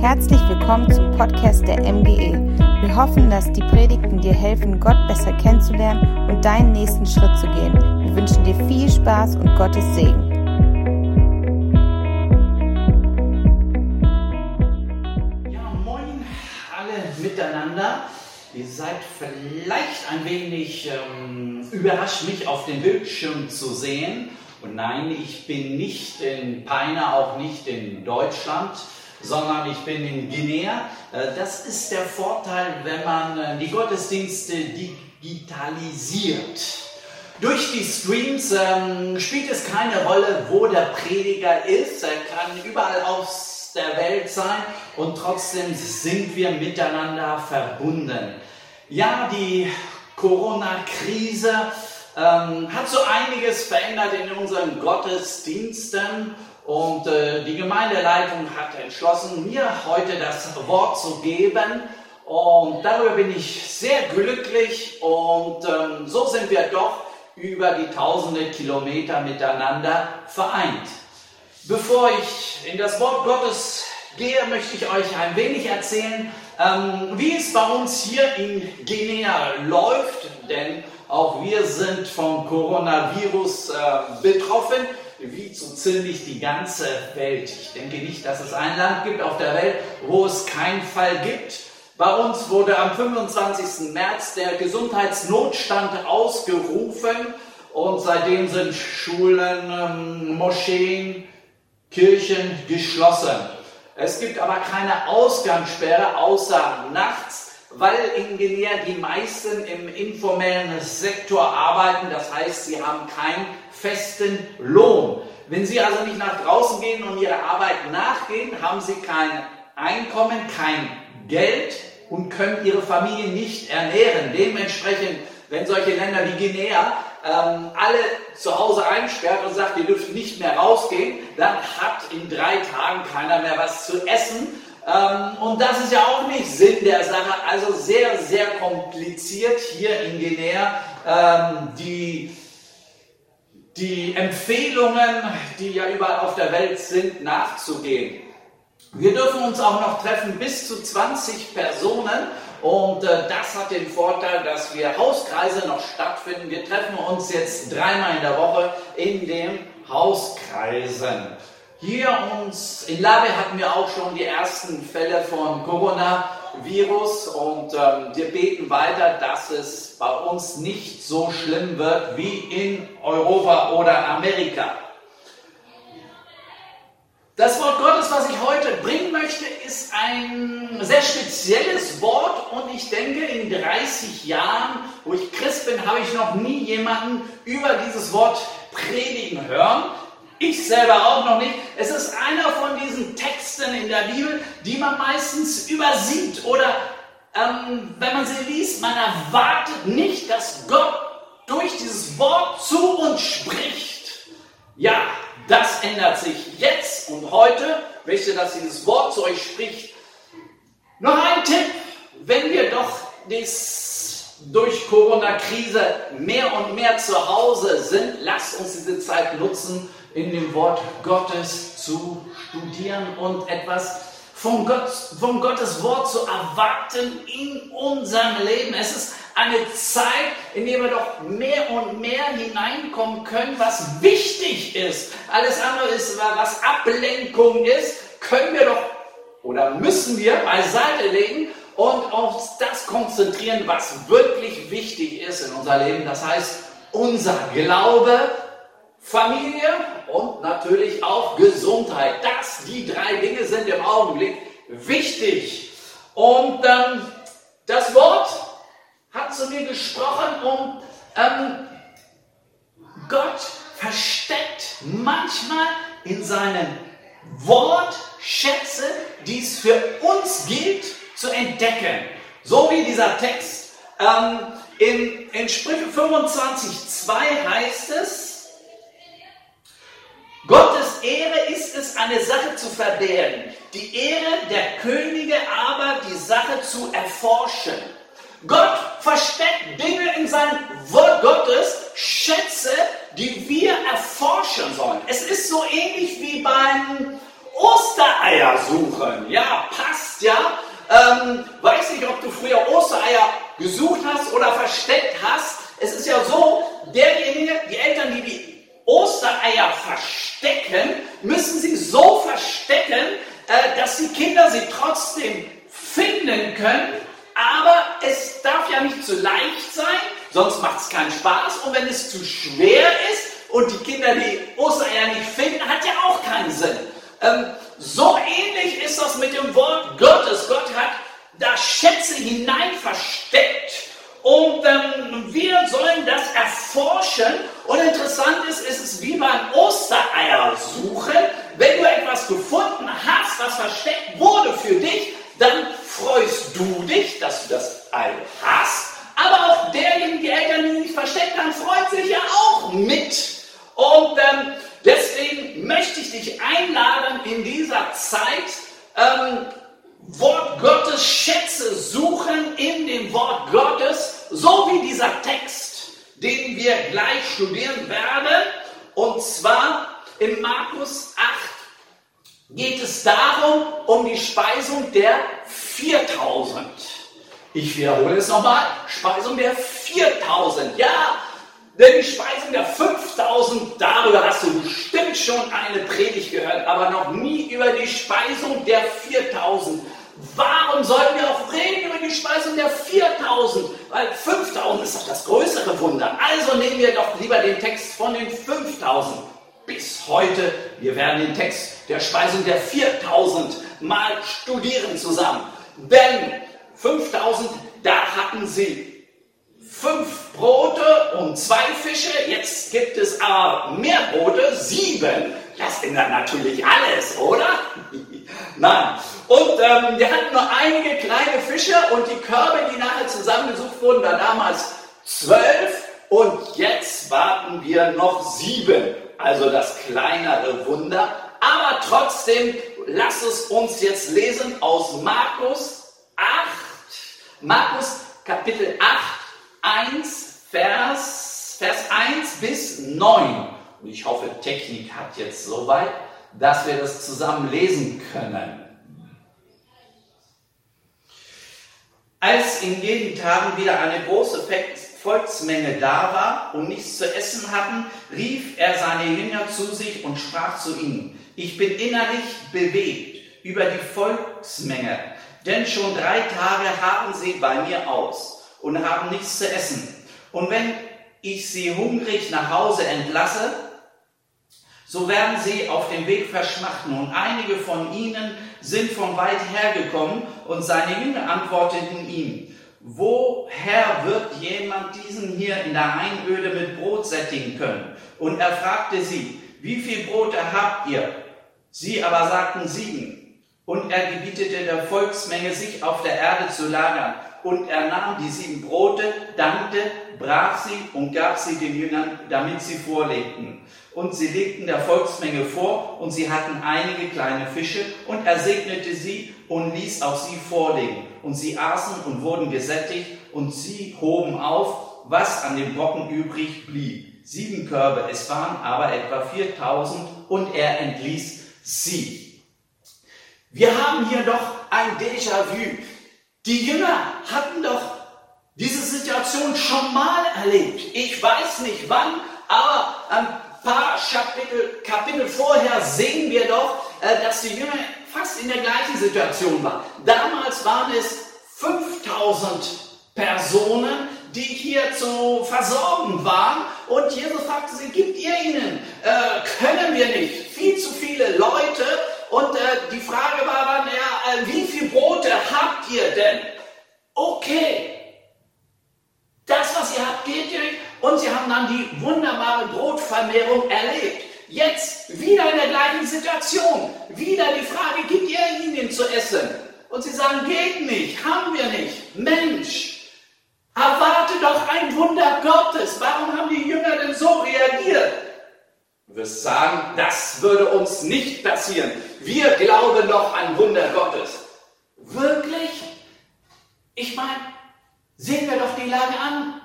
Herzlich willkommen zum Podcast der MGE. Wir hoffen, dass die Predigten dir helfen, Gott besser kennenzulernen und deinen nächsten Schritt zu gehen. Wir wünschen dir viel Spaß und Gottes Segen. Ja, moin alle miteinander. Ihr seid vielleicht ein wenig ähm, überrascht, mich auf dem Bildschirm zu sehen. Und nein, ich bin nicht in Peine, auch nicht in Deutschland sondern ich bin in Guinea. Äh, das ist der Vorteil, wenn man äh, die Gottesdienste digitalisiert. Durch die Streams ähm, spielt es keine Rolle, wo der Prediger ist. Er kann überall aus der Welt sein und trotzdem sind wir miteinander verbunden. Ja, die Corona-Krise ähm, hat so einiges verändert in unseren Gottesdiensten und äh, die Gemeindeleitung hat entschlossen, mir heute das Wort zu geben. Und darüber bin ich sehr glücklich. Und ähm, so sind wir doch über die tausende Kilometer miteinander vereint. Bevor ich in das Wort Gottes gehe, möchte ich euch ein wenig erzählen, ähm, wie es bei uns hier in Guinea läuft. Denn auch wir sind vom Coronavirus äh, betroffen wie so ziemlich die ganze Welt. Ich denke nicht, dass es ein Land gibt auf der Welt, wo es keinen Fall gibt. Bei uns wurde am 25. März der Gesundheitsnotstand ausgerufen und seitdem sind Schulen, ähm, Moscheen, Kirchen geschlossen. Es gibt aber keine Ausgangssperre außer nachts weil in Guinea die meisten im informellen Sektor arbeiten. Das heißt, sie haben keinen festen Lohn. Wenn sie also nicht nach draußen gehen und ihrer Arbeit nachgehen, haben sie kein Einkommen, kein Geld und können ihre Familie nicht ernähren. Dementsprechend, wenn solche Länder wie Guinea ähm, alle zu Hause einsperrt und sagt, ihr dürft nicht mehr rausgehen, dann hat in drei Tagen keiner mehr was zu essen ähm, und das ist ja auch nicht Sinn der Sache. Also sehr, sehr kompliziert hier in Guinea. Ähm, die, die Empfehlungen, die ja überall auf der Welt sind, nachzugehen. Wir dürfen uns auch noch treffen bis zu 20 Personen und äh, das hat den Vorteil, dass wir Hauskreise noch stattfinden. Wir treffen uns jetzt dreimal in der Woche in den Hauskreisen. Hier uns in Labe hatten wir auch schon die ersten Fälle von Coronavirus und ähm, wir beten weiter, dass es bei uns nicht so schlimm wird wie in Europa oder Amerika. Das Wort Gottes, was ich heute bringen möchte, ist ein sehr spezielles Wort und ich denke, in 30 Jahren, wo ich Christ bin, habe ich noch nie jemanden über dieses Wort predigen hören. Ich selber auch noch nicht. Es ist einer von diesen Texten in der Bibel, die man meistens übersieht oder ähm, wenn man sie liest, man erwartet nicht, dass Gott durch dieses Wort zu uns spricht. Ja, das ändert sich jetzt und heute. Ich möchte, dass dieses Wort zu euch spricht. Noch ein Tipp, wenn wir doch das durch Corona-Krise mehr und mehr zu Hause sind, lasst uns diese Zeit nutzen, in dem Wort Gottes zu studieren und etwas von, Gott, von Gottes Wort zu erwarten in unserem Leben. Es ist eine Zeit, in der wir doch mehr und mehr hineinkommen können, was wichtig ist. Alles andere ist, was Ablenkung ist, können wir doch oder müssen wir beiseite legen und auf das konzentrieren, was wirklich wichtig ist in unser Leben. Das heißt, unser Glaube, Familie und natürlich auch Gesundheit. Das, die drei Dinge sind im Augenblick wichtig. Und ähm, das Wort hat zu mir gesprochen und ähm, Gott versteckt manchmal in seinem Wort Schätze, die es für uns gilt zu entdecken. So wie dieser Text. Ähm, in, in Sprüche 25,2 heißt es, Gottes Ehre ist es, eine Sache zu verbergen, die Ehre der Könige aber, die Sache zu erforschen. Gott versteckt Dinge in seinem Wort Gottes, Schätze, die wir erforschen sollen. Es ist so ähnlich wie beim Ostereiersuchen. Ja, passt ja, ähm, weiß nicht, ob du früher Ostereier gesucht hast oder versteckt hast. Es ist ja so, derjenige, die Eltern, die die Ostereier verstecken, müssen sie so verstecken, äh, dass die Kinder sie trotzdem finden können. Aber es darf ja nicht zu leicht sein, sonst macht es keinen Spaß. Und wenn es zu schwer ist und die Kinder die Ostereier nicht finden, hat ja auch keinen Sinn. Ähm, so ähnlich ist das mit dem Wort Gottes. Gott hat da Schätze hinein versteckt und ähm, wir sollen das erforschen. Und interessant ist, ist es wie beim Ostereier suchen. Wenn du etwas gefunden hast, was versteckt wurde für dich, dann freust du dich, dass du das Ei hast. Aber auch derjenige, die Eltern, die nicht versteckt haben, freut sich ja auch mit. Und ähm, deswegen möchte ich dich einladen, in dieser Zeit ähm, Wort Gottes Schätze suchen in dem Wort Gottes, so wie dieser Text, den wir gleich studieren werden. Und zwar in Markus 8 geht es darum, um die Speisung der 4000. Ich wiederhole es nochmal, Speisung der 4000. Ja, denn die Speisung der 5000, darüber hast du bestimmt schon eine Predigt gehört, aber noch nie über die Speisung der 4000. Warum sollten wir auch reden über die Speisung der 4000? Weil 5000 ist doch das größere Wunder. Also nehmen wir doch lieber den Text von den 5000 bis heute. Wir werden den Text der Speisung der 4000 mal studieren zusammen. Denn 5000, da hatten sie fünf Brote und zwei Fische. Jetzt gibt es aber mehr Brote, sieben. Das ändert natürlich alles, oder? Nein. Und ähm, wir hatten nur einige kleine Fische und die Körbe, die nachher zusammengesucht wurden, da damals zwölf. Und jetzt warten wir noch sieben. Also das kleinere Wunder. Aber trotzdem, lass es uns jetzt lesen aus Markus 8. Markus Kapitel 8, 1, Vers, Vers 1 bis 9. Und ich hoffe, Technik hat jetzt soweit, dass wir das zusammen lesen können. Als in jenen Tagen wieder eine große Volksmenge da war und nichts zu essen hatten, rief er seine Jünger zu sich und sprach zu ihnen, ich bin innerlich bewegt über die Volksmenge, denn schon drei Tage haben sie bei mir aus und haben nichts zu essen. Und wenn ich sie hungrig nach Hause entlasse, so werden sie auf dem Weg verschmachten. Und einige von ihnen sind von weit hergekommen und seine Jünger antworteten ihm, woher wird jemand diesen hier in der Einöde mit Brot sättigen können? Und er fragte sie, wie viel Brote habt ihr? Sie aber sagten sieben. Und er gebietete der Volksmenge, sich auf der Erde zu lagern. Und er nahm die sieben Brote, dankte, brach sie und gab sie den Jüngern, damit sie vorlegten. Und sie legten der Volksmenge vor, und sie hatten einige kleine Fische, und er segnete sie und ließ auch sie vorlegen. Und sie aßen und wurden gesättigt, und sie hoben auf, was an dem Brocken übrig blieb. Sieben Körbe, es waren aber etwa 4000, und er entließ sie. Wir haben hier doch ein Déjà-vu. Die Jünger hatten doch diese Situation schon mal erlebt. Ich weiß nicht wann, aber ein paar Kapitel, Kapitel vorher sehen wir doch, äh, dass die Jünger fast in der gleichen Situation waren. Damals waren es 5000 Personen, die hier zu versorgen waren. Und Jesus fragte sie, gibt ihr ihnen? Äh, können wir nicht. Viel zu viele Leute. Und äh, die Frage war dann, ja, äh, wie viele Brote habt ihr denn? Okay. Das, was ihr habt, geht ihr nicht. Und sie haben dann die wunderbare Brotvermehrung erlebt. Jetzt wieder in der gleichen Situation. Wieder die Frage, gibt ihr ihnen zu essen? Und sie sagen, geht nicht, haben wir nicht. Mensch, erwarte doch ein Wunder Gottes. Warum haben die Jünger denn so reagiert? Du wirst sagen, das würde uns nicht passieren. Wir glauben doch an Wunder Gottes. Wirklich? Ich meine, sehen wir doch die Lage an.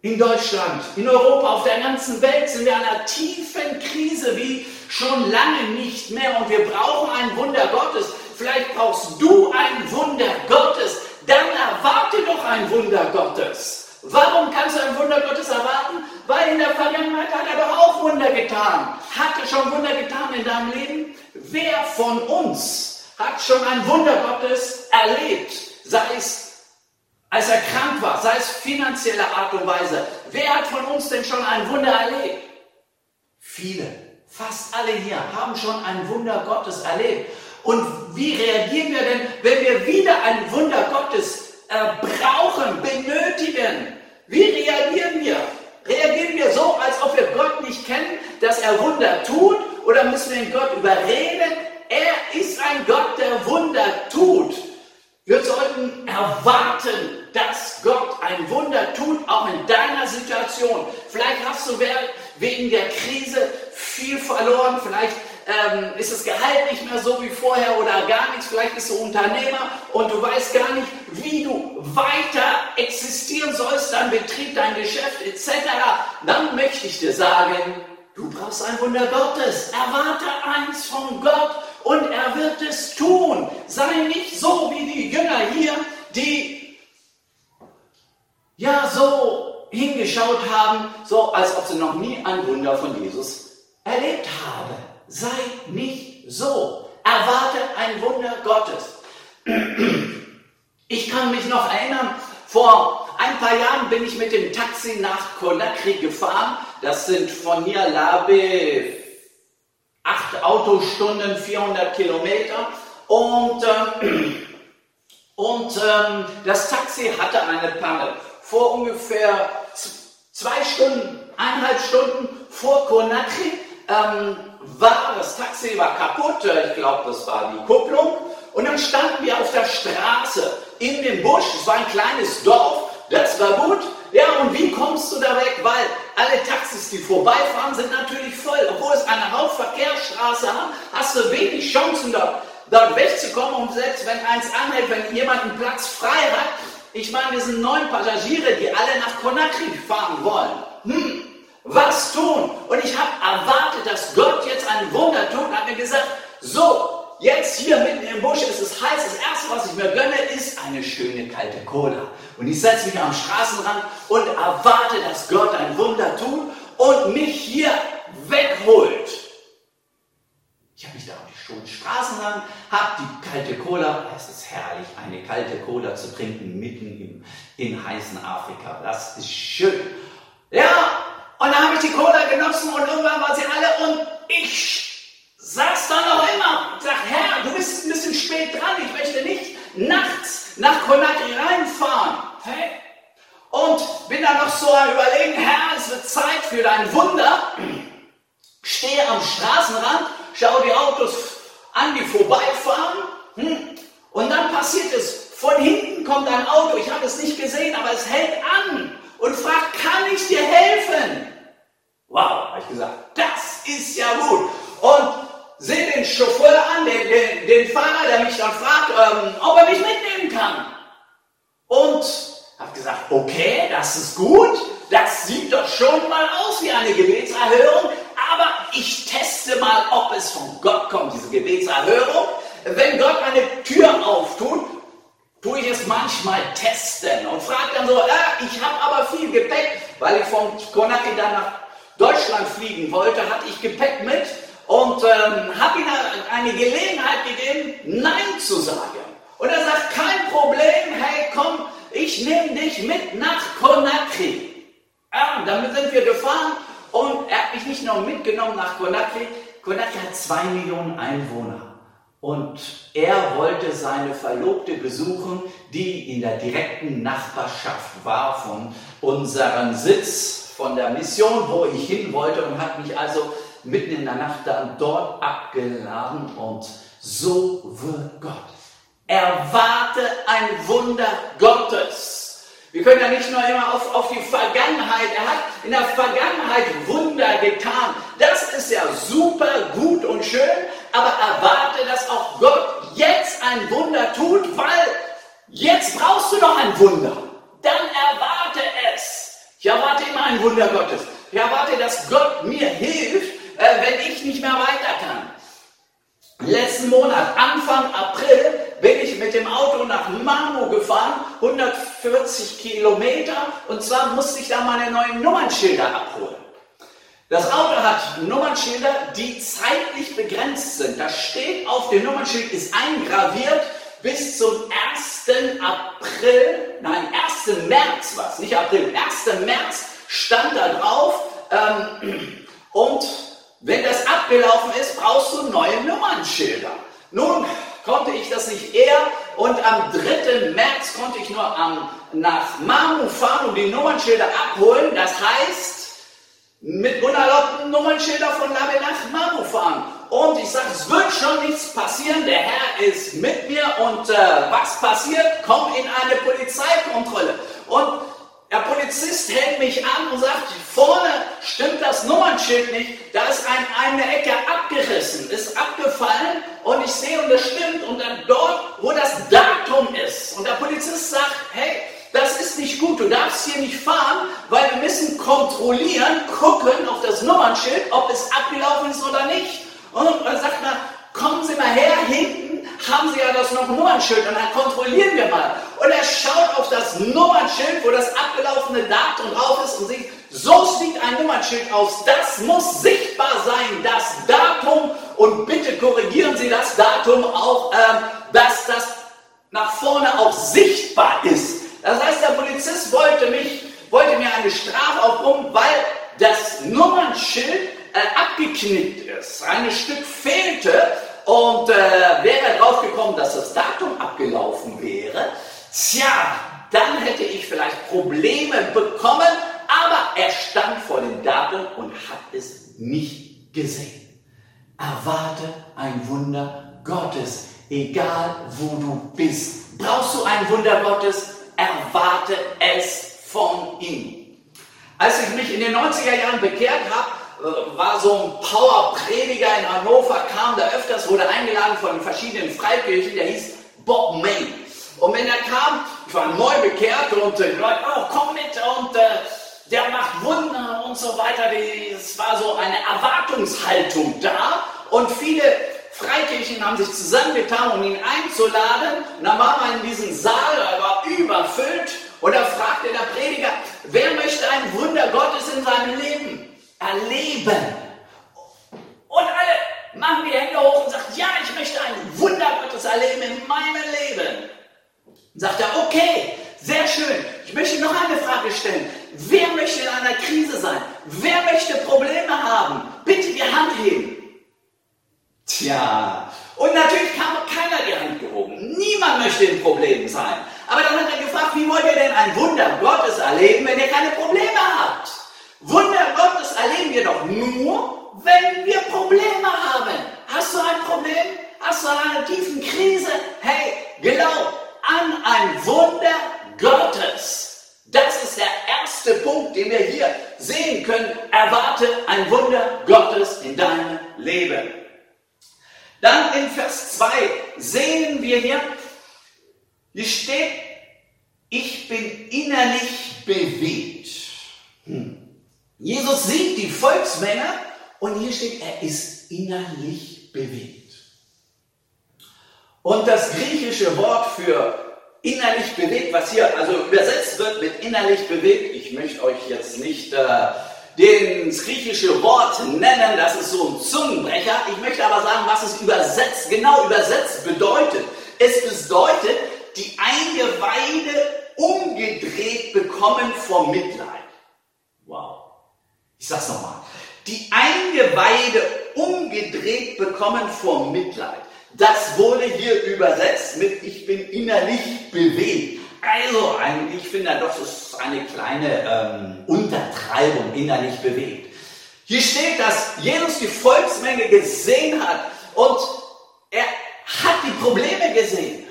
In Deutschland, in Europa, auf der ganzen Welt sind wir in einer tiefen Krise wie schon lange nicht mehr und wir brauchen ein Wunder Gottes. Vielleicht brauchst du ein Wunder Gottes. Dann erwarte doch ein Wunder Gottes. Warum kannst du ein Wunder Gottes erwarten? Weil in der Vergangenheit hat er doch auch Wunder getan. Hat er schon Wunder getan in deinem Leben? Wer von uns hat schon ein Wunder Gottes erlebt? Sei es als er krank war, sei es finanzielle Art und Weise. Wer hat von uns denn schon ein Wunder erlebt? Viele, fast alle hier haben schon ein Wunder Gottes erlebt. Und wie reagieren wir denn, wenn wir wieder ein Wunder Gottes äh, brauchen, benötigen? Wie reagieren wir? Reagieren wir so, als ob wir Gott nicht kennen, dass er Wunder tut? Oder müssen wir ihn Gott überreden? Er ist ein Gott, der Wunder tut. Wir sollten erwarten, dass Gott ein Wunder tut, auch in deiner Situation. Vielleicht hast du wegen der Krise viel verloren, vielleicht ähm, ist das Gehalt nicht mehr so wie vorher oder gar nichts, vielleicht bist du Unternehmer und du weißt gar nicht, wie du weiter existieren sollst, dein Betrieb, dein Geschäft etc. Dann möchte ich dir sagen, du brauchst ein Wunder Gottes. Erwarte eins von Gott und er wird es tun. Sei nicht so wie die Jünger hier, die ja so hingeschaut haben, so als ob sie noch nie ein Wunder von Jesus erlebt haben. Sei nicht so. Erwarte ein Wunder Gottes. Ich kann mich noch erinnern, vor ein paar Jahren bin ich mit dem Taxi nach Conakry gefahren. Das sind von hier Labe acht Autostunden, 400 Kilometer. Und, ähm, und ähm, das Taxi hatte eine Panne. Vor ungefähr zwei Stunden, eineinhalb Stunden vor Conakry ähm, war das Taxi war kaputt. Ich glaube, das war die Kupplung. Und dann standen wir auf der Straße in dem Busch. Es war ein kleines Dorf. Das war gut. Ja, und wie kommst du da weg? Weil alle Taxis, die vorbeifahren, sind natürlich voll. Obwohl es eine Hauptverkehrsstraße hat, hast du wenig Chancen dort, dort wegzukommen. Und selbst wenn eins anhält, wenn jemand einen Platz frei hat, ich meine, wir sind neun Passagiere, die alle nach Conakry fahren wollen. Hm, was tun? Und ich habe erwartet, dass Gott jetzt ein Wunder tut und hat mir gesagt, so, Jetzt hier mitten im Busch ist es heiß. Das erste, was ich mir gönne, ist eine schöne kalte Cola. Und ich setze mich am Straßenrand und erwarte, dass Gott ein Wunder tut und mich hier wegholt. Ich habe mich da auf die schönen Straßenrand, habe die kalte Cola. Es ist herrlich, eine kalte Cola zu trinken mitten im, in heißen Afrika. Das ist schön. Ja, und dann habe ich die Cola genossen und irgendwann waren sie alle und ich saß da noch immer und sag, Herr, du bist ein bisschen spät dran, ich möchte nicht nachts nach Conakry reinfahren. Hey? Und bin da noch so am überlegen, Herr, es wird Zeit für dein Wunder. Stehe am Straßenrand, schau die Autos an, die vorbeifahren. Hm? Und dann passiert es, von hinten kommt ein Auto, ich habe es nicht gesehen, aber es hält an und fragt, kann ich dir helfen? Wow, habe ich gesagt, das ist ja gut. Und sehe den Chauffeur an, den, den, den, Fahrer, der mich dann fragt, ähm, ob er mich mitnehmen kann. Und habe gesagt, okay, das ist gut, das sieht doch schon mal aus wie eine Gebetserhörung, aber ich teste mal, ob es von Gott kommt, diese Gebetserhörung. Wenn Gott eine Tür auftut, tue ich es manchmal testen und frage dann so, äh, ich habe aber viel Gepäck, weil ich von Konaki dann nach Deutschland fliegen wollte, hatte ich Gepäck mit und ähm, habe ihm eine Gelegenheit gegeben, Nein zu sagen. Und er sagt, kein Problem, hey, komm, ich nehme dich mit nach Conakry. Ja, damit sind wir gefahren und er hat mich nicht nur mitgenommen nach Conakry. Conakry hat zwei Millionen Einwohner. Und er wollte seine Verlobte besuchen, die in der direkten Nachbarschaft war von unserem Sitz, von der Mission, wo ich hin wollte und hat mich also mitten in der Nacht dann dort abgeladen und so wird Gott. Erwarte ein Wunder Gottes. Wir können ja nicht nur immer auf, auf die Vergangenheit, er hat in der Vergangenheit Wunder getan. Das ist ja super gut und schön, aber erwarte, dass auch Gott jetzt ein Wunder tut, weil jetzt brauchst du noch ein Wunder. Dann erwarte es. Ich erwarte immer ein Wunder Gottes. Ich erwarte, dass Gott mir hilft, äh, wenn ich nicht mehr weiter kann. Letzten Monat, Anfang April, Mamu gefahren, 140 Kilometer, und zwar musste ich da meine neuen Nummernschilder abholen. Das Auto hat Nummernschilder, die zeitlich begrenzt sind. Da steht auf dem Nummernschild, ist eingraviert, bis zum 1. April, nein, 1. März war es, nicht April, 1. März stand da drauf. Ähm, und wenn das abgelaufen ist, brauchst du neue Nummernschilder. Nun konnte ich das nicht eher und am 3. März konnte ich nur am, nach und die Nummernschilder abholen. Das heißt, mit unerlaubten Nummernschilder von Labe nach Mamu fahren. Und ich sage, es wird schon nichts passieren, der Herr ist mit mir und äh, was passiert? Komm in eine Polizeikontrolle. Und der Polizist hält mich an und sagt, vorne stimmt das Nummernschild nicht, da ist ein, eine Ecke abgerissen, ist abgefallen und ich sehe und das stimmt und dann dort, wo das Datum ist. Und der Polizist sagt, hey, das ist nicht gut, du darfst hier nicht fahren, weil wir müssen kontrollieren, gucken auf das Nummernschild, ob es abgelaufen ist oder nicht. Und dann sagt man, kommen Sie mal her, hinten haben Sie ja das noch Nummernschild und dann kontrollieren wir mal. Und er schaut auf das Nummernschild, wo das abgelaufene Datum drauf ist und sieht, so sieht ein Nummernschild aus, das muss sichtbar sein, das Datum und bitte korrigieren Sie das Datum auch, äh, dass das nach vorne auch sichtbar ist. Das heißt, der Polizist wollte mich, wollte mir eine Strafe aufbrummen, weil das Nummernschild äh, abgeknickt ist. Ein Stück fehlte und äh, wäre drauf gekommen, dass das Datum abgelaufen wäre. Tja, dann hätte ich vielleicht Probleme bekommen, aber er stand vor dem Datum und hat es nicht gesehen. Erwarte ein Wunder Gottes, egal wo du bist. Brauchst du ein Wunder Gottes? Erwarte es von ihm. Als ich mich in den 90er Jahren bekehrt habe, äh, war so ein Power-Prediger in Hannover, kam da öfters, wurde eingeladen von verschiedenen Freikirchen, der hieß Bob May. Und wenn er kam, ich war neu bekehrt und die Leute, oh, komm mit und äh, der macht Wunder und so weiter. Es war so eine Erwartungshaltung da und viele Freikirchen haben sich zusammengetan, um ihn einzuladen. Und dann war man in diesem Saal, überfüllt. Da fragte der Prediger, wer möchte ein Wunder Gottes in seinem Leben erleben? Und alle machen die Hände hoch und sagen, ja, ich möchte ein Wunder Gottes erleben in meinem Leben. Und sagt er, okay, sehr schön. Ich möchte noch eine Frage stellen. Wer möchte in einer Krise sein? Wer möchte Probleme haben? Bitte die Hand heben. Tja, und natürlich kam keiner die Hand gehoben. Niemand möchte in Problemen sein. Aber dann hat er gefragt, wie wollt ihr denn ein Wunder Gottes erleben, wenn ihr keine Probleme habt? Wunder Gottes erleben wir doch nur, wenn wir Probleme haben. Hast du ein Problem? Hast du eine tiefen Krise? Hey, glaub an ein Wunder Gottes. Das ist der erste Punkt, den wir hier sehen können. Erwarte ein Wunder Gottes in deinem Leben. Dann in Vers 2 sehen wir hier, hier steht, ich bin innerlich bewegt. Hm. Jesus sieht die Volksmenge und hier steht, er ist innerlich bewegt. Und das griechische Wort für innerlich bewegt, was hier also übersetzt wird mit innerlich bewegt, ich möchte euch jetzt nicht äh, das griechische Wort nennen, das ist so ein Zungenbrecher. Ich möchte aber sagen, was es übersetzt, genau übersetzt bedeutet. Es bedeutet, die Eingeweide umgedreht bekommen vor Mitleid. Wow. Ich sag's nochmal. Die Eingeweide umgedreht bekommen vor Mitleid. Das wurde hier übersetzt mit Ich bin innerlich bewegt. Also, ich finde, das ist eine kleine ähm, Untertreibung innerlich bewegt. Hier steht, dass Jesus die Volksmenge gesehen hat und er hat die Probleme gesehen.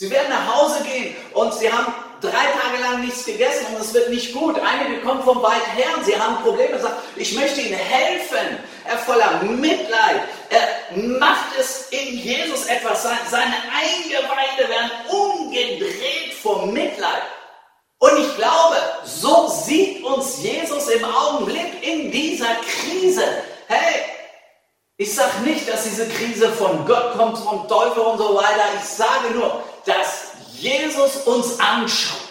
Sie werden nach Hause gehen und sie haben drei Tage lang nichts gegessen und es wird nicht gut. Einige kommen von weit her und sie haben Probleme. Sagt, ich möchte ihnen helfen. Er voller Mitleid. Er macht es in Jesus etwas. Seine Eingeweide werden umgedreht vom Mitleid. Und ich glaube, so sieht uns Jesus im Augenblick in dieser Krise. Hey, ich sage nicht, dass diese Krise von Gott kommt, vom Teufel und so weiter. Ich sage nur, dass Jesus uns anschaut,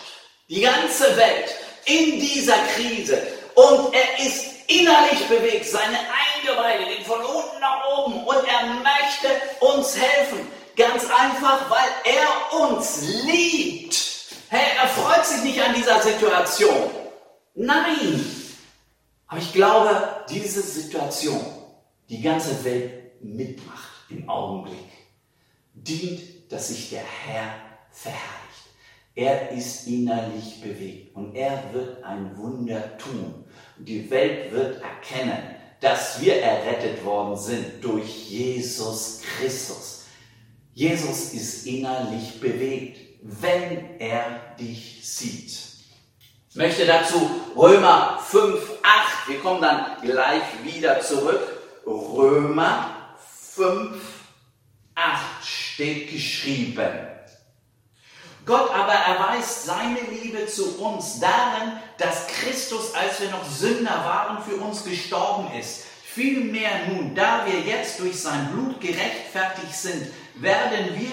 die ganze Welt in dieser Krise und er ist innerlich bewegt, seine Eingeweide gehen von unten nach oben und er möchte uns helfen. Ganz einfach, weil er uns liebt. Hey, er freut sich nicht an dieser Situation. Nein. Aber ich glaube, diese Situation, die ganze Welt mitmacht im Augenblick, dient, dass sich der Herr verherrlicht. Er ist innerlich bewegt und er wird ein Wunder tun. Und die Welt wird erkennen, dass wir errettet worden sind durch Jesus Christus. Jesus ist innerlich bewegt, wenn er dich sieht. Ich möchte dazu Römer 5, 8, wir kommen dann gleich wieder zurück. Römer 5, 8 steht geschrieben. Gott aber erweist seine Liebe zu uns darin, dass Christus, als wir noch Sünder waren, für uns gestorben ist. Vielmehr nun, da wir jetzt durch sein Blut gerechtfertigt sind, werden wir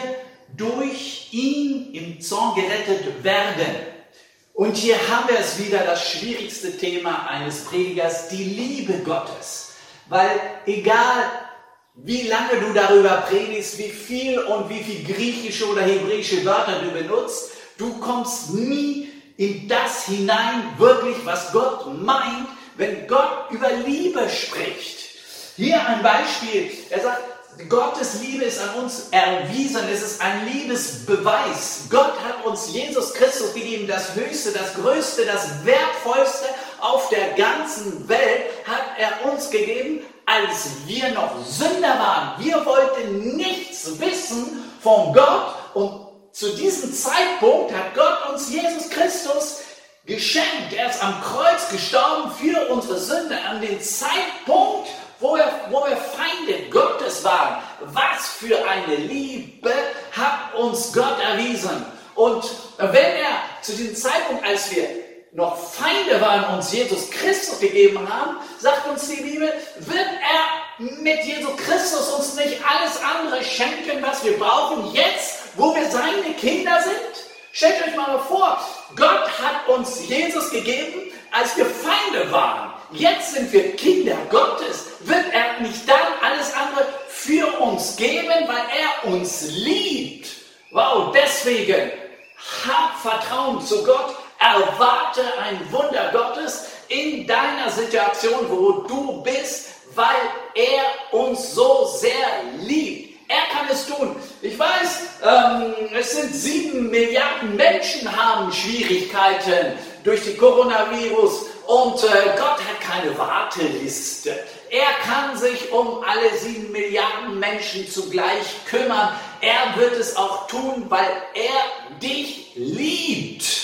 durch ihn im Zorn gerettet werden. Und hier haben wir es wieder, das schwierigste Thema eines Predigers, die Liebe Gottes. Weil egal wie lange du darüber predigst, wie viel und wie viel griechische oder hebräische Wörter du benutzt, du kommst nie in das hinein, wirklich, was Gott meint, wenn Gott über Liebe spricht. Hier ein Beispiel. Er sagt, Gottes Liebe ist an uns erwiesen. Es ist ein Liebesbeweis. Gott hat uns Jesus Christus gegeben, das Höchste, das Größte, das Wertvollste auf der ganzen Welt hat er uns gegeben, als wir noch Sünder waren. Wir wollten nichts wissen von Gott und zu diesem Zeitpunkt hat Gott uns Jesus Christus geschenkt. Er ist am Kreuz gestorben für unsere Sünde. An den Zeitpunkt, wo wir, wo wir Feinde Gottes waren. Was für eine Liebe hat uns Gott erwiesen. Und wenn er zu diesem Zeitpunkt, als wir noch Feinde waren, uns Jesus Christus gegeben haben, sagt uns die Bibel, wird er mit Jesus Christus uns nicht alles andere schenken, was wir brauchen, jetzt, wo wir seine Kinder sind? Stellt euch mal vor, Gott hat uns Jesus gegeben, als wir Feinde waren. Jetzt sind wir Kinder Gottes. Wird er nicht dann alles andere für uns geben, weil er uns liebt? Wow, deswegen hab Vertrauen zu Gott, Erwarte ein Wunder Gottes in deiner Situation, wo du bist, weil er uns so sehr liebt. Er kann es tun. Ich weiß, ähm, es sind sieben Milliarden Menschen haben Schwierigkeiten durch die Coronavirus und äh, Gott hat keine Warteliste. Er kann sich um alle sieben Milliarden Menschen zugleich kümmern. Er wird es auch tun, weil er dich liebt.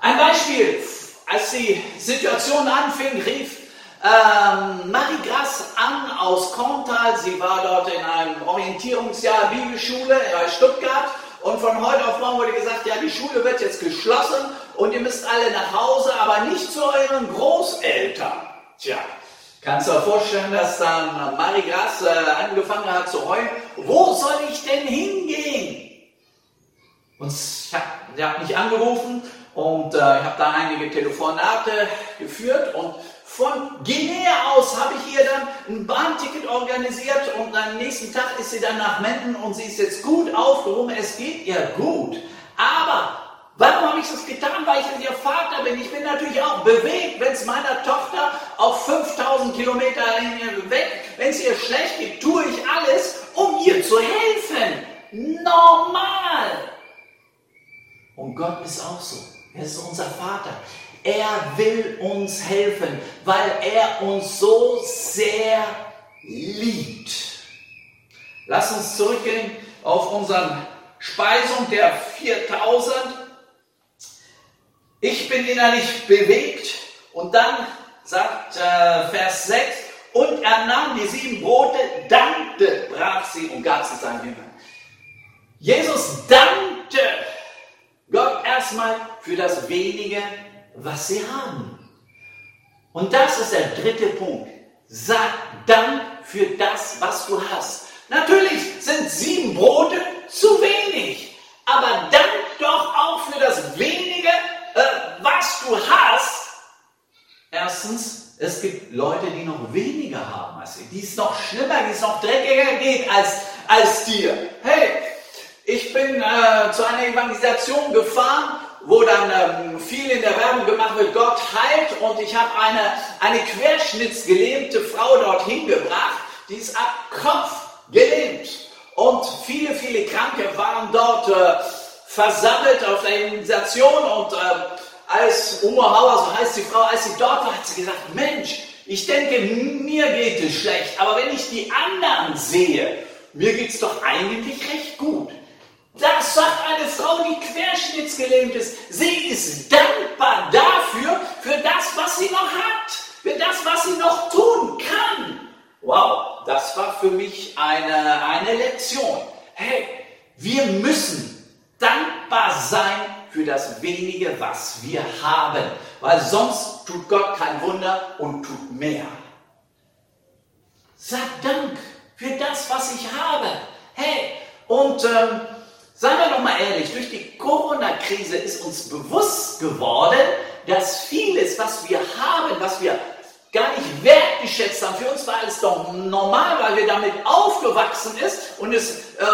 Ein Beispiel, als die Situation anfing, rief ähm, Marie Grass an aus Korntal. Sie war dort in einem Orientierungsjahr Bibelschule bei Stuttgart. Und von heute auf morgen wurde gesagt, ja, die Schule wird jetzt geschlossen und ihr müsst alle nach Hause, aber nicht zu euren Großeltern. Tja, kannst du dir vorstellen, dass dann Marie Grass äh, angefangen hat zu heulen, wo soll ich denn hingehen? Und ich habe hab mich angerufen und äh, ich habe da einige Telefonate geführt und von Guinea aus habe ich ihr dann ein Bahnticket organisiert und am nächsten Tag ist sie dann nach Menden und sie ist jetzt gut aufgehoben. Es geht ihr gut. Aber warum habe ich das getan? Weil ich ihr Vater bin. Ich bin natürlich auch bewegt, wenn es meiner Tochter auf 5000 Kilometer weg, wenn es ihr schlecht geht, tue ich alles, um ihr zu helfen. Normal. Und Gott ist auch so. Er ist unser Vater. Er will uns helfen, weil er uns so sehr liebt. Lass uns zurückgehen auf unsere Speisung der 4000. Ich bin innerlich bewegt und dann sagt äh, Vers 6, und er nahm die sieben Brote, dankte, brach sie und gab sie seinen Jüngern. Jesus dankte Gott erstmal für das wenige, was sie haben. Und das ist der dritte Punkt. Sag Dank für das, was du hast. Natürlich sind sieben Brote zu wenig, aber dank doch auch für das wenige, äh, was du hast. Erstens, es gibt Leute, die noch weniger haben als ich, die es noch schlimmer, die es noch dreckiger geht als, als dir. Hey, ich bin äh, zu einer Evangelisation gefahren, wo dann ähm, viel in der Werbung gemacht wird, Gott heilt und ich habe eine, eine querschnittsgelähmte Frau dorthin gebracht, die ist ab Kopf gelähmt. Und viele, viele Kranke waren dort äh, versammelt auf der Evangelisation und äh, als Oma Hauer, so heißt die Frau, als sie dort war, hat sie gesagt, Mensch, ich denke, mir geht es schlecht, aber wenn ich die anderen sehe, mir geht es doch eigentlich recht gut. Das sagt eine Frau, die querschnittsgelähmt ist. Sie ist dankbar dafür, für das, was sie noch hat, für das, was sie noch tun kann. Wow, das war für mich eine, eine Lektion. Hey, wir müssen dankbar sein für das wenige, was wir haben, weil sonst tut Gott kein Wunder und tut mehr. Sag Dank für das, was ich habe. Hey, und ähm, seien wir doch mal ehrlich, durch die Corona-Krise ist uns bewusst geworden, dass vieles, was wir haben, was wir gar nicht wertgeschätzt haben, für uns war es doch normal, weil wir damit aufgewachsen ist und es äh,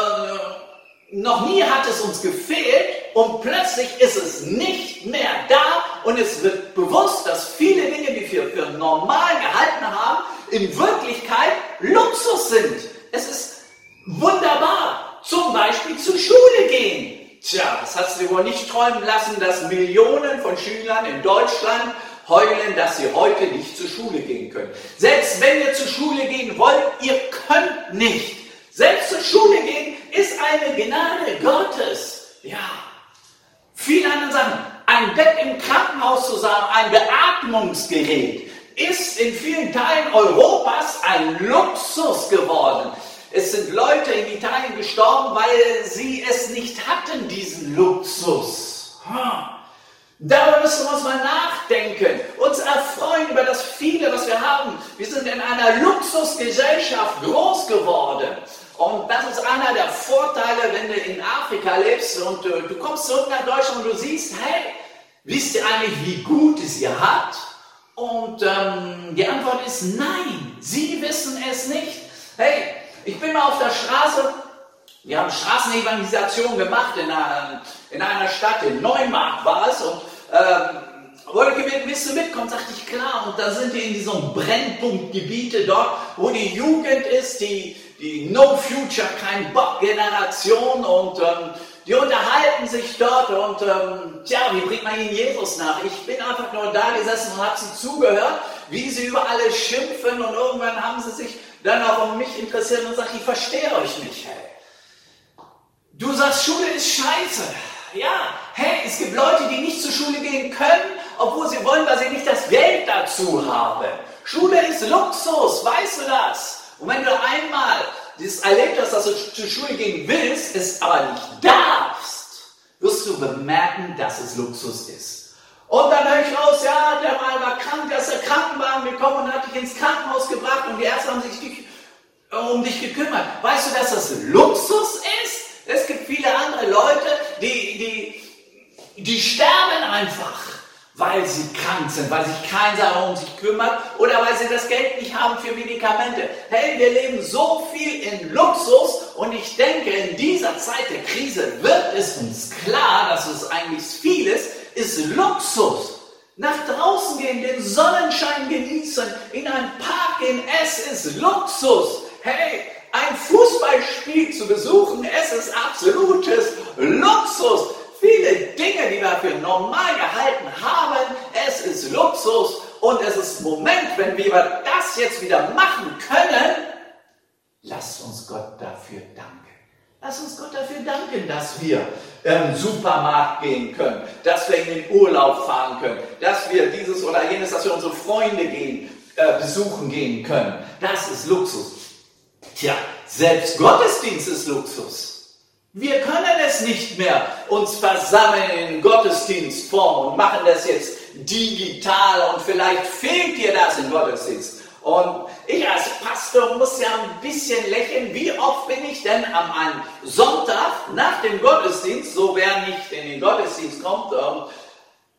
noch nie hat es uns gefehlt und plötzlich ist es nicht mehr da und es wird bewusst, dass viele Dinge, die wir für normal gehalten haben, in Wirklichkeit Luxus sind. Es ist wunderbar. Zum Beispiel zur Schule gehen. Tja, das du dir wohl nicht träumen lassen, dass Millionen von Schülern in Deutschland heulen, dass sie heute nicht zur Schule gehen können. Selbst wenn ihr zur Schule gehen wollt, ihr könnt nicht. Selbst zur Schule gehen ist eine Gnade Gottes. Ja. Viele andere sagen, ein Bett im Krankenhaus zu sagen, ein Beatmungsgerät, ist in vielen Teilen Europas ein Luxus geworden. Es sind Leute in Italien gestorben, weil sie es nicht hatten, diesen Luxus. Darüber müssen wir uns mal nachdenken, uns erfreuen über das viele, was wir haben. Wir sind in einer Luxusgesellschaft groß geworden. Und das ist einer der Vorteile, wenn du in Afrika lebst und du kommst zurück nach Deutschland und du siehst, hey, wisst ihr eigentlich, wie gut es ihr habt? Und ähm, die Antwort ist nein, sie wissen es nicht. Hey, ich bin mal auf der Straße, wir haben Straßenevangelisation gemacht in einer, in einer Stadt, in Neumarkt war es, und ähm, wollte gebeten, willst du mitkommen? Sagte ich, klar. Und da sind wir in diesem Brennpunktgebiete dort, wo die Jugend ist, die, die No Future, kein Bock Generation und ähm, die unterhalten sich dort und ähm, tja, wie bringt man ihnen Jesus nach? Ich bin einfach nur da gesessen und habe sie zugehört, wie sie über alles schimpfen und irgendwann haben sie sich dann auch um mich interessiert und sagt, ich verstehe euch nicht, hey. Du sagst, Schule ist scheiße. Ja, hey, es gibt Leute, die nicht zur Schule gehen können, obwohl sie wollen, weil sie nicht das Geld dazu haben. Schule ist Luxus, weißt du das? Und wenn du einmal dieses erlebt hast, dass du zur Schule gehen willst, es aber nicht darfst, wirst du bemerken, dass es Luxus ist. Und dann höre ich raus, ja, der Mann war krank, da ist der Krankenwagen gekommen und hat dich ins Krankenhaus gebracht und die Ärzte haben sich um dich gekümmert. Weißt du, dass das Luxus ist? Es gibt viele andere Leute, die, die, die sterben einfach weil sie krank sind, weil sich kein Sauer um sich kümmert oder weil sie das Geld nicht haben für Medikamente. Hey, wir leben so viel in Luxus und ich denke, in dieser Zeit der Krise wird es uns klar, dass es eigentlich vieles ist Luxus. Nach draußen gehen, den Sonnenschein genießen, in einen Park gehen, es ist Luxus. Hey, ein Fußballspiel zu besuchen, es ist absolutes Luxus viele Dinge, die wir für normal gehalten haben. Es ist Luxus und es ist Moment, wenn wir das jetzt wieder machen können. Lasst uns Gott dafür danken. Lass uns Gott dafür danken, dass wir im Supermarkt gehen können, dass wir in den Urlaub fahren können, dass wir dieses oder jenes, dass wir unsere Freunde gehen, äh, besuchen gehen können. Das ist Luxus. Tja, selbst Gottesdienst ist Luxus. Wir können es nicht mehr uns versammeln in Gottesdienstform und machen das jetzt digital und vielleicht fehlt dir das im Gottesdienst. Und ich als Pastor muss ja ein bisschen lächeln. Wie oft bin ich denn am einem Sonntag nach dem Gottesdienst, so wer nicht in den Gottesdienst kommt, ähm,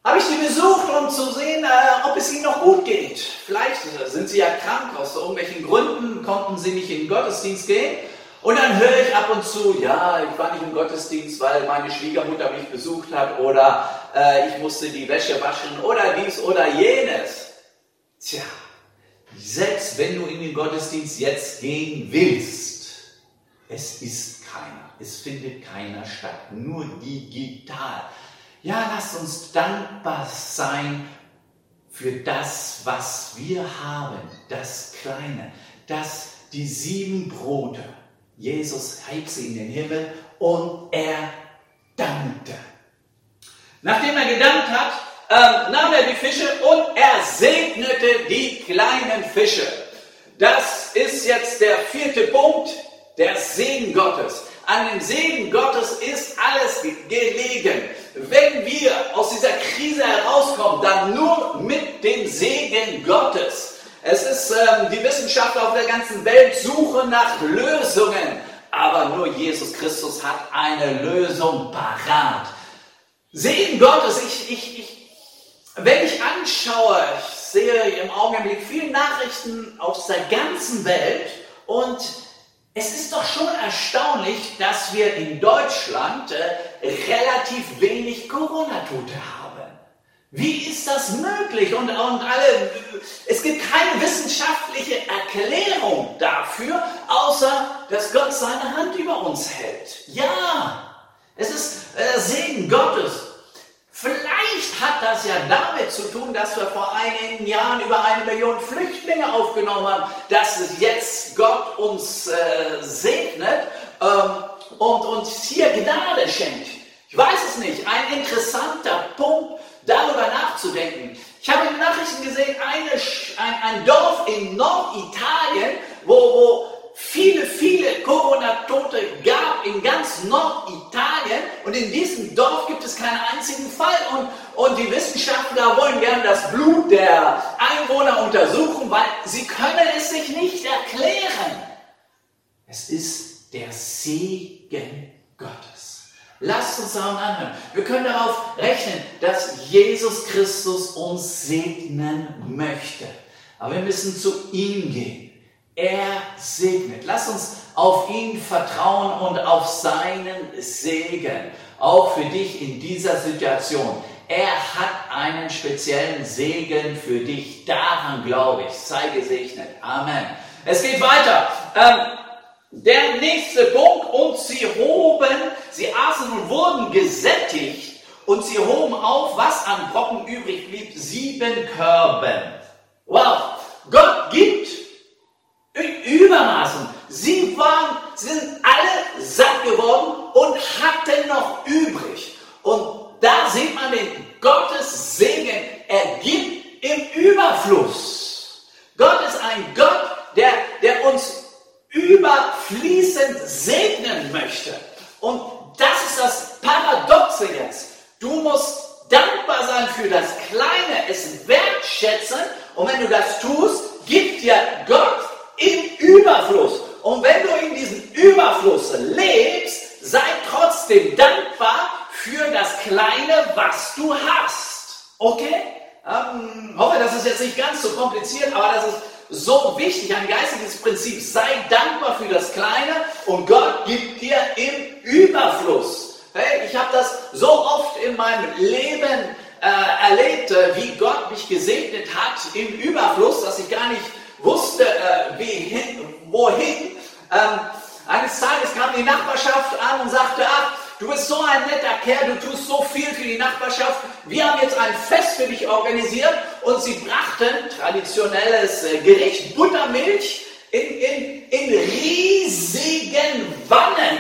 habe ich sie besucht, um zu sehen, äh, ob es ihnen noch gut geht. Vielleicht sind sie ja krank, aus irgendwelchen Gründen konnten sie nicht in den Gottesdienst gehen. Und dann höre ich ab und zu, ja, ich war nicht im Gottesdienst, weil meine Schwiegermutter mich besucht hat oder äh, ich musste die Wäsche waschen oder dies oder jenes. Tja, selbst wenn du in den Gottesdienst jetzt gehen willst, es ist keiner, es findet keiner statt, nur digital. Ja, lass uns dankbar sein für das, was wir haben, das Kleine, das die sieben Brote. Jesus hebt sie in den Himmel und er dankte. Nachdem er gedankt hat, ähm, nahm er die Fische und er segnete die kleinen Fische. Das ist jetzt der vierte Punkt, der Segen Gottes. An dem Segen Gottes ist alles gelegen. Wenn wir aus dieser Krise herauskommen, dann nur mit dem Segen Gottes. Es ist ähm, die Wissenschaftler auf der ganzen Welt suchen nach Lösungen, aber nur Jesus Christus hat eine Lösung parat. Segen Gottes, ich, ich, ich wenn ich anschaue, ich sehe im Augenblick viele Nachrichten aus der ganzen Welt und es ist doch schon erstaunlich, dass wir in Deutschland äh, relativ wenig Corona-Tote haben. Wie ist das möglich? Und, und alle, es gibt keine wissenschaftliche Erklärung dafür, außer dass Gott seine Hand über uns hält. Ja, es ist äh, Segen Gottes. Vielleicht hat das ja damit zu tun, dass wir vor einigen Jahren über eine Million Flüchtlinge aufgenommen haben, dass jetzt Gott uns äh, segnet ähm, und uns hier Gnade schenkt. Ich weiß es nicht. Ein interessanter Punkt, darüber nachzudenken. Ich habe in den Nachrichten gesehen, eine, ein, ein Dorf in Norditalien, wo, wo viele, viele Corona-Tote gab in ganz Norditalien und in diesem Dorf gibt es keinen einzigen Fall und, und die Wissenschaftler wollen gern das Blut der Einwohner untersuchen, weil sie können es sich nicht erklären. Es ist der Segen Gottes. Lasst uns daran anhören. Wir können darauf rechnen, dass Jesus Christus uns segnen möchte. Aber wir müssen zu ihm gehen. Er segnet. Lass uns auf ihn vertrauen und auf seinen Segen. Auch für dich in dieser Situation. Er hat einen speziellen Segen für dich. Daran glaube ich. Sei gesegnet. Amen. Es geht weiter. Ähm, der nächste Punkt. Und sie hoben, sie aßen und wurden gesättigt. Und sie hoben auf, was an Brocken übrig blieb. Sieben Körben. Wow. Gott gibt Übermaßen. Sie waren, sind alle satt geworden und hatten noch übrig. Und da sieht man den Gottes Segen. Er gibt im Überfluss. Gott ist ein Gott, der, der uns überfließend segnen möchte. Und das ist das Paradoxe jetzt. Du musst dankbar sein für das Kleine, es wertschätzen. Und wenn du das tust, gibt dir Gott im Überfluss. Und wenn du in diesem Überfluss lebst, sei trotzdem dankbar für das Kleine, was du hast. Okay? Ähm, hoffe, das ist jetzt nicht ganz so kompliziert, aber das ist so wichtig, ein geistiges Prinzip. Sei dankbar für das Kleine und Gott gibt dir im Überfluss. Hey, ich habe das so oft in meinem Leben äh, erlebt, äh, wie Gott mich gesegnet hat im Überfluss, dass ich gar nicht wusste, äh, wie, wohin. Ähm, eines Tages kam die Nachbarschaft an und sagte, ach, du bist so ein netter Kerl, du tust so viel für die Nachbarschaft. Wir haben jetzt ein Fest für dich organisiert und sie brachten traditionelles äh, Gericht Buttermilch in, in, in riesigen Wannen.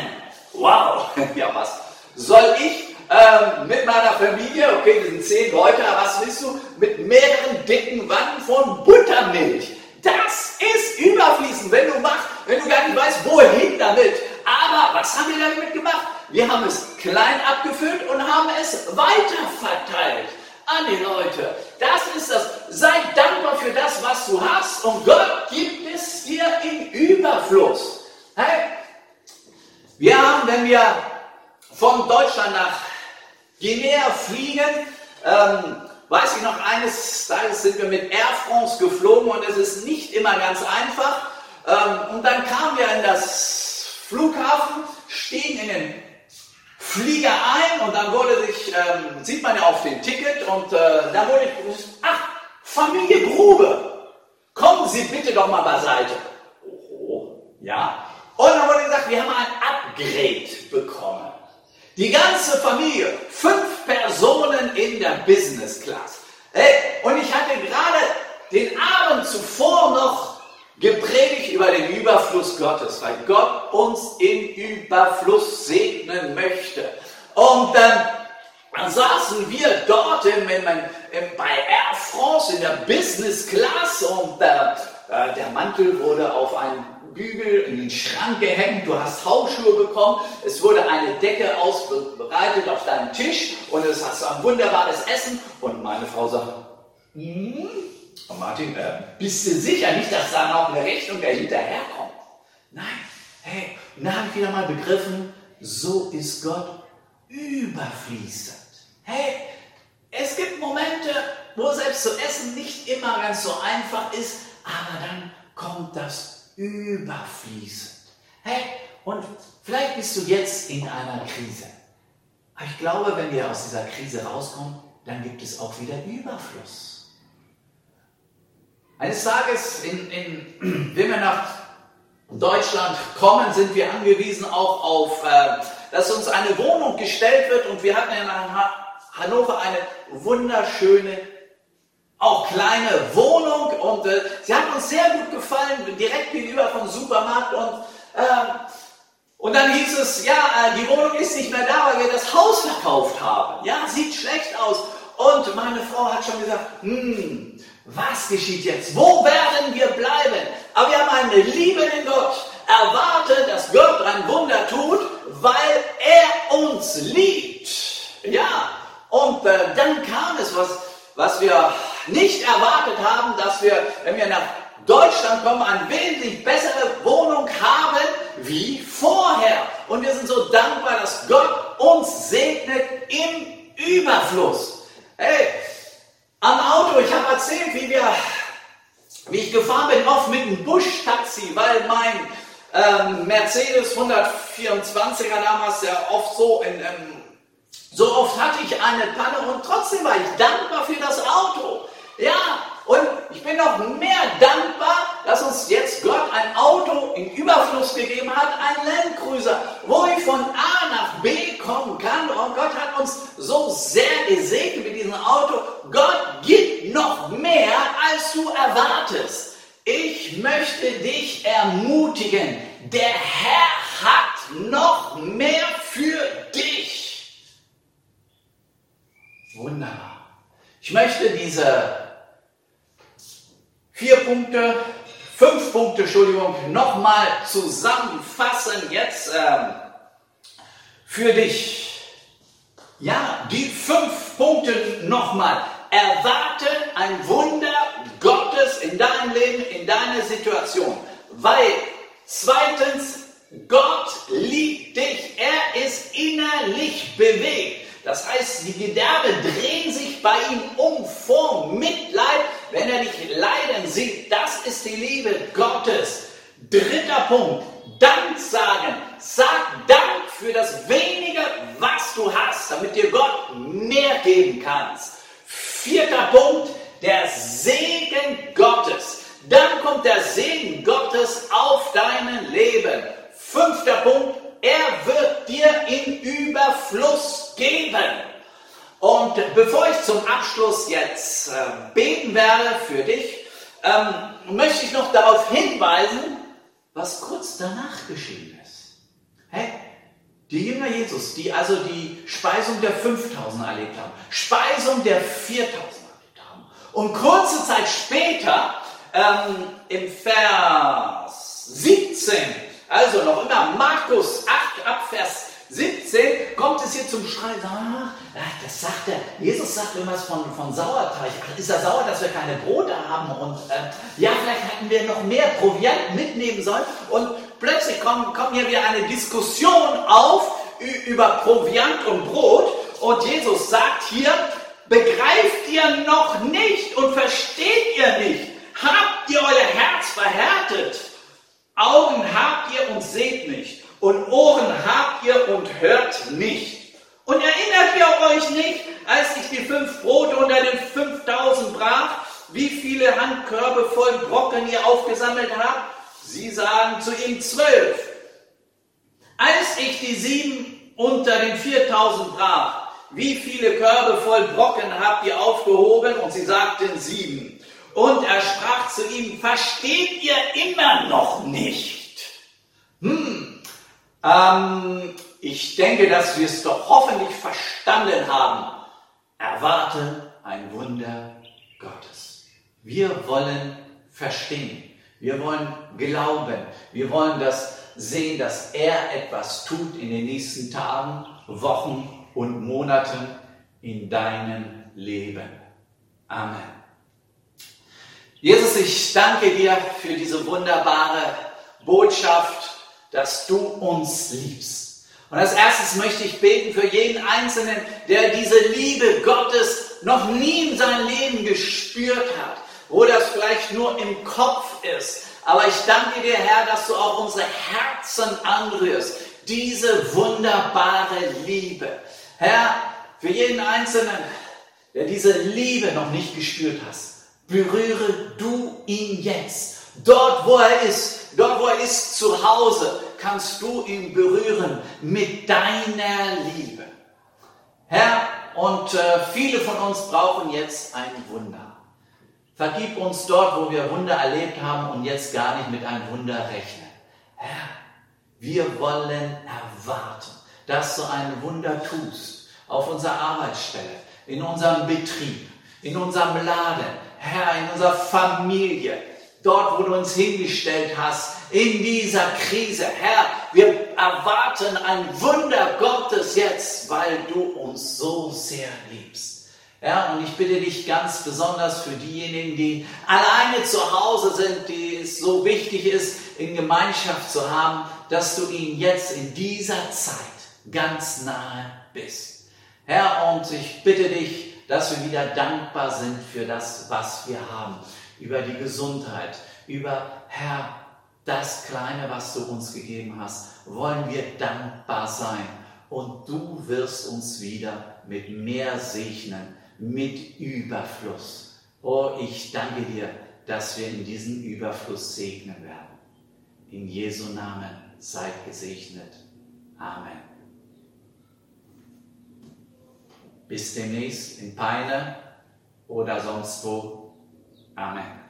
Wow, ja was soll ich ähm, mit meiner Familie, okay, wir sind zehn Leute, aber was willst du, mit mehreren dicken Wannen von Buttermilch? Das ist überfließend, wenn du machst, wenn du gar nicht weißt, wohin damit. Aber was haben wir damit gemacht? Wir haben es klein abgefüllt und haben es weiter verteilt. an die Leute. Das ist das. Sei dankbar für das, was du hast und Gott gibt es dir in Überfluss. Hey, wir haben, wenn wir von Deutschland nach Guinea fliegen, ähm, weiß ich noch, eines Tages sind wir mit Air France geflogen und es ist nicht immer ganz einfach. Ähm, und dann kamen wir in das Flughafen, stiegen in den Flieger ein und dann wurde sich, ähm, sieht man ja auf dem Ticket und äh, da wurde ich gewusst, ach, Familie Grube, kommen Sie bitte doch mal beiseite. Oh, ja. Und dann wurde gesagt, wir haben ein Upgrade bekommen. Die ganze Familie, fünf Personen in der Business Class. Und ich hatte gerade den Abend zuvor noch gepredigt über den Überfluss Gottes, weil Gott uns in Überfluss segnen möchte. Und ähm, dann saßen wir dort im, im, im, bei Air France in der Business Class und äh, äh der Mantel wurde auf einen Bügel in den Schrank gehängt, du hast Hausschuhe bekommen, es wurde eine Decke ausbereitet auf deinem Tisch und es hast ein wunderbares Essen und meine Frau sagt, hm, Martin, äh, bist du sicher nicht, dass da noch eine Rechnung dahinterherkommt? Nein, hey, und da habe ich wieder mal begriffen, so ist Gott überfließend. Hey, es gibt Momente, wo selbst zu essen nicht immer ganz so einfach ist, aber dann kommt das überfließend. Hey, und vielleicht bist du jetzt in einer Krise. Aber ich glaube, wenn wir aus dieser Krise rauskommen, dann gibt es auch wieder Überfluss. Eines Tages, in, in, wenn wir nach Deutschland kommen, sind wir angewiesen auch auf, äh, dass uns eine Wohnung gestellt wird und wir hatten in Hannover eine wunderschöne auch kleine Wohnung und äh, sie hat uns sehr gut gefallen, direkt gegenüber vom Supermarkt und, äh, und dann hieß es, ja, äh, die Wohnung ist nicht mehr da, weil wir das Haus verkauft haben. Ja, sieht schlecht aus. Und meine Frau hat schon gesagt, hm, was geschieht jetzt? Wo werden wir bleiben? Aber wir haben eine Liebe in Gott. Erwarte, dass Gott ein Wunder tut, weil er uns liebt. Ja, und äh, dann kam es, was, was wir nicht erwartet haben, dass wir, wenn wir nach Deutschland kommen, eine wesentlich bessere Wohnung haben wie vorher. Und wir sind so dankbar, dass Gott uns segnet im Überfluss. Hey, am Auto, ich habe erzählt, wie wir, wie ich gefahren bin, oft mit einem Busch-Taxi, weil mein ähm, Mercedes 124er damals ja oft so in, ähm, so oft hatte ich eine Panne und trotzdem war ich dankbar für das Auto. Ja, und ich bin noch mehr dankbar, dass uns jetzt Gott ein Auto in Überfluss gegeben hat, ein Landcruiser, wo ich von A nach B kommen kann. Und Gott hat uns so sehr gesegnet mit diesem Auto. Gott gibt noch mehr, als du erwartest. Ich möchte dich ermutigen. Der Herr hat noch mehr für dich. Wunderbar. Ich möchte diese vier Punkte, fünf Punkte, Entschuldigung, nochmal zusammenfassen jetzt ähm, für dich. Ja, die fünf Punkte nochmal. Erwarte ein Wunder Gottes in deinem Leben, in deiner Situation. Weil zweitens, Gott liebt dich. Er ist innerlich bewegt. Das heißt, die Gedärme drehen sich bei ihm um vor Mitleid, wenn er dich leiden sieht. Das ist die Liebe Gottes. Dritter Punkt, Dank sagen. Sag Dank für das wenige, was du hast, damit dir Gott mehr geben kannst. Vierter Punkt, der Segen Gottes. Dann kommt der Segen Gottes auf dein Leben. Fünfter Punkt, er wird dir in Überfluss geben. Und bevor ich zum Abschluss jetzt äh, beten werde für dich, ähm, möchte ich noch darauf hinweisen, was kurz danach geschehen ist. Hä? Die Jünger Jesus, die also die Speisung der 5000 erlebt haben, Speisung der 4000 erlebt haben. Und kurze Zeit später, ähm, im Vers 17, also noch immer Markus 8 ab Vers 17 kommt es hier zum Streit? Ach, das sagt er. Jesus sagt irgendwas von, von Sauerteig. Ist er sauer, dass wir keine Brote haben? Und äh, ja, vielleicht hätten wir noch mehr Proviant mitnehmen sollen. Und plötzlich kommt, kommt hier wieder eine Diskussion auf über Proviant und Brot. Und Jesus sagt hier, begreift ihr noch nicht und versteht ihr nicht? Habt ihr euer Herz verhärtet? Augen habt ihr und seht nicht und Ohren habt ihr und hört nicht. Und erinnert ihr euch nicht, als ich die fünf Brote unter den 5000 brach, wie viele Handkörbe voll Brocken ihr aufgesammelt habt? Sie sagen zu ihm zwölf. Als ich die sieben unter den 4000 brach, wie viele Körbe voll Brocken habt ihr aufgehoben? Und sie sagten sieben. Und er sprach zu ihm, versteht ihr immer noch nicht? Hm, ähm, ich denke, dass wir es doch hoffentlich verstanden haben. Erwarte ein Wunder Gottes. Wir wollen verstehen. Wir wollen glauben. Wir wollen das sehen, dass er etwas tut in den nächsten Tagen, Wochen und Monaten in deinem Leben. Amen. Jesus, ich danke dir für diese wunderbare Botschaft dass du uns liebst. Und als erstes möchte ich beten für jeden Einzelnen, der diese Liebe Gottes noch nie in seinem Leben gespürt hat, wo das vielleicht nur im Kopf ist. Aber ich danke dir, Herr, dass du auch unsere Herzen anrührst. Diese wunderbare Liebe. Herr, für jeden Einzelnen, der diese Liebe noch nicht gespürt hat, berühre du ihn jetzt. Dort, wo er ist, dort, wo er ist, zu Hause, kannst du ihn berühren mit deiner Liebe. Herr, und äh, viele von uns brauchen jetzt ein Wunder. Vergib uns dort, wo wir Wunder erlebt haben und jetzt gar nicht mit einem Wunder rechnen. Herr, wir wollen erwarten, dass du ein Wunder tust auf unserer Arbeitsstelle, in unserem Betrieb, in unserem Laden, Herr, in unserer Familie, dort, wo du uns hingestellt hast, in dieser Krise. Herr, wir erwarten ein Wunder Gottes jetzt, weil du uns so sehr liebst. Ja, und ich bitte dich ganz besonders für diejenigen, die alleine zu Hause sind, die es so wichtig ist, in Gemeinschaft zu haben, dass du ihnen jetzt in dieser Zeit ganz nahe bist. Herr, und ich bitte dich, dass wir wieder dankbar sind für das, was wir haben über die Gesundheit, über Herr, das Kleine, was du uns gegeben hast, wollen wir dankbar sein. Und du wirst uns wieder mit mehr segnen, mit Überfluss. Oh, ich danke dir, dass wir in diesem Überfluss segnen werden. In Jesu Namen seid gesegnet. Amen. Bis demnächst in Peine oder sonst wo. Amen.